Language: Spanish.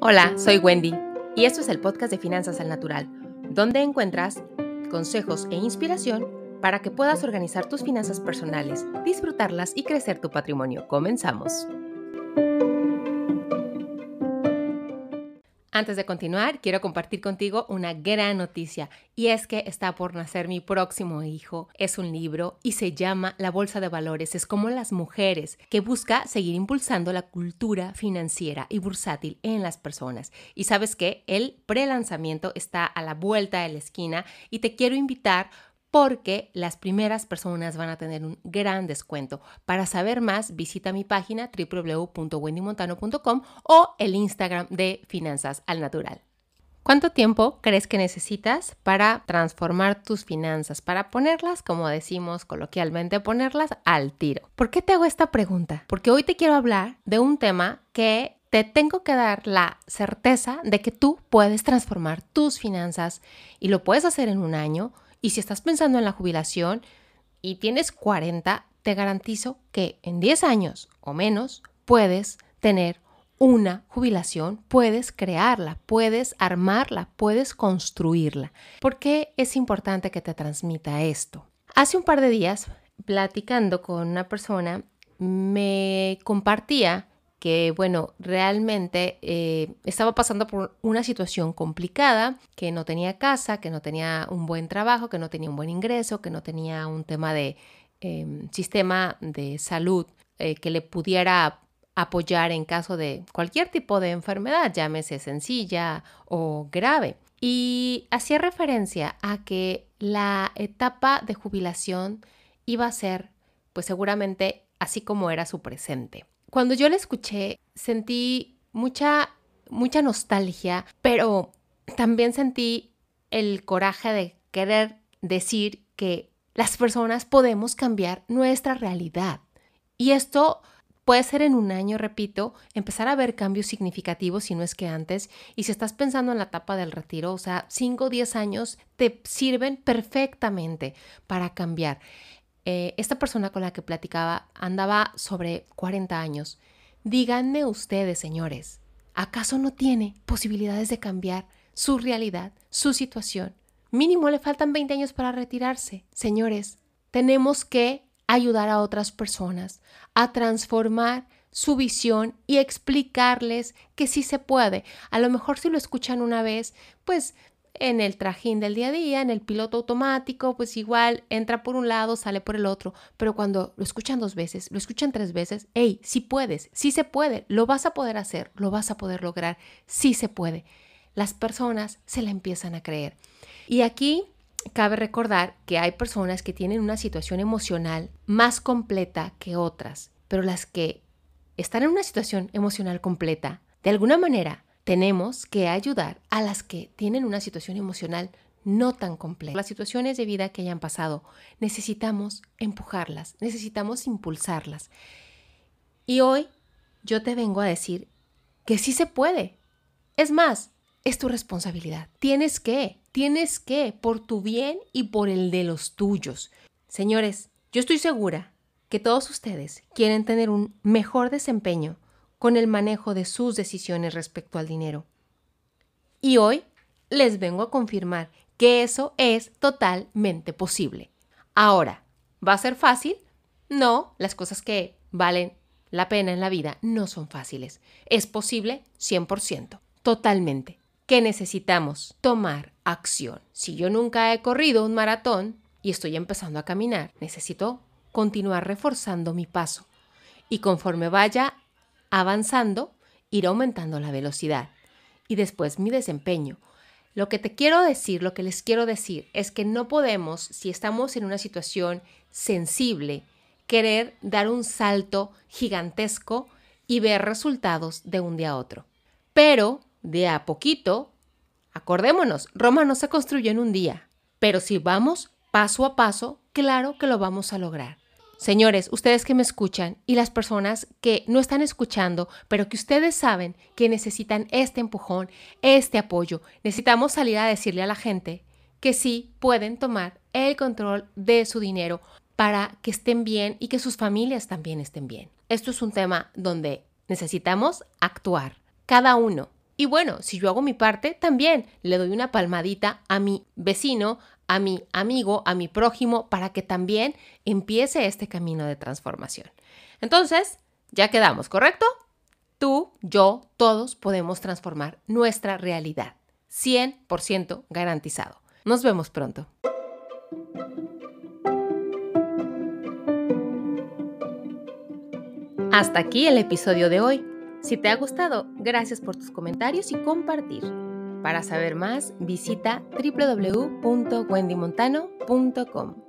Hola, soy Wendy y esto es el podcast de Finanzas al Natural, donde encuentras consejos e inspiración para que puedas organizar tus finanzas personales, disfrutarlas y crecer tu patrimonio. Comenzamos. Antes de continuar, quiero compartir contigo una gran noticia y es que está por nacer mi próximo hijo. Es un libro y se llama La Bolsa de Valores. Es como las mujeres que busca seguir impulsando la cultura financiera y bursátil en las personas. Y sabes que el prelanzamiento está a la vuelta de la esquina y te quiero invitar porque las primeras personas van a tener un gran descuento. Para saber más, visita mi página www.wendymontano.com o el Instagram de Finanzas al Natural. ¿Cuánto tiempo crees que necesitas para transformar tus finanzas, para ponerlas, como decimos coloquialmente, ponerlas al tiro? ¿Por qué te hago esta pregunta? Porque hoy te quiero hablar de un tema que te tengo que dar la certeza de que tú puedes transformar tus finanzas y lo puedes hacer en un año y si estás pensando en la jubilación y tienes 40, te garantizo que en 10 años o menos puedes tener una jubilación, puedes crearla, puedes armarla, puedes construirla. ¿Por qué es importante que te transmita esto? Hace un par de días, platicando con una persona, me compartía que, bueno, realmente eh, estaba pasando por una situación complicada, que no tenía casa, que no tenía un buen trabajo, que no tenía un buen ingreso, que no tenía un tema de em, sistema de salud eh, que le pudiera apoyar en caso de cualquier tipo de enfermedad, llámese sencilla o grave. Y hacía referencia a que la etapa de jubilación iba a ser, pues seguramente, así como era su presente cuando yo la escuché, sentí mucha, mucha nostalgia, pero también sentí el coraje de querer decir que las personas podemos cambiar nuestra realidad. Y esto puede ser en un año, repito, empezar a ver cambios significativos si no es que antes. Y si estás pensando en la etapa del retiro, o sea, 5 o 10 años te sirven perfectamente para cambiar. Eh, esta persona con la que platicaba andaba sobre 40 años. Díganme ustedes, señores, ¿acaso no tiene posibilidades de cambiar su realidad, su situación? Mínimo le faltan 20 años para retirarse. Señores, tenemos que ayudar a otras personas a transformar su visión y explicarles que sí se puede. A lo mejor si lo escuchan una vez, pues en el trajín del día a día, en el piloto automático, pues igual entra por un lado, sale por el otro, pero cuando lo escuchan dos veces, lo escuchan tres veces, hey, sí puedes, sí se puede, lo vas a poder hacer, lo vas a poder lograr, sí se puede. Las personas se la empiezan a creer. Y aquí cabe recordar que hay personas que tienen una situación emocional más completa que otras, pero las que están en una situación emocional completa, de alguna manera tenemos que ayudar a las que tienen una situación emocional no tan compleja. Las situaciones de vida que hayan pasado, necesitamos empujarlas, necesitamos impulsarlas. Y hoy yo te vengo a decir que sí se puede. Es más, es tu responsabilidad. Tienes que, tienes que, por tu bien y por el de los tuyos. Señores, yo estoy segura que todos ustedes quieren tener un mejor desempeño con el manejo de sus decisiones respecto al dinero. Y hoy les vengo a confirmar que eso es totalmente posible. Ahora, ¿va a ser fácil? No, las cosas que valen la pena en la vida no son fáciles. Es posible 100%, totalmente. ¿Qué necesitamos? Tomar acción. Si yo nunca he corrido un maratón y estoy empezando a caminar, necesito continuar reforzando mi paso. Y conforme vaya avanzando, ir aumentando la velocidad y después mi desempeño. Lo que te quiero decir, lo que les quiero decir es que no podemos, si estamos en una situación sensible, querer dar un salto gigantesco y ver resultados de un día a otro. Pero de a poquito, acordémonos, Roma no se construyó en un día, pero si vamos paso a paso, claro que lo vamos a lograr. Señores, ustedes que me escuchan y las personas que no están escuchando, pero que ustedes saben que necesitan este empujón, este apoyo, necesitamos salir a decirle a la gente que sí pueden tomar el control de su dinero para que estén bien y que sus familias también estén bien. Esto es un tema donde necesitamos actuar, cada uno, Y bueno, si yo hago mi parte, también le doy una palmadita a mi vecino, a mi amigo, a mi prójimo, para que también empiece este camino de transformación. Entonces, ya quedamos, ¿correcto? Tú, yo, todos podemos transformar nuestra realidad. 100% garantizado. Nos vemos pronto. Hasta aquí el episodio de hoy. Si te ha gustado, gracias por tus comentarios y compartir. Para saber más, visita www.wendymontano.com.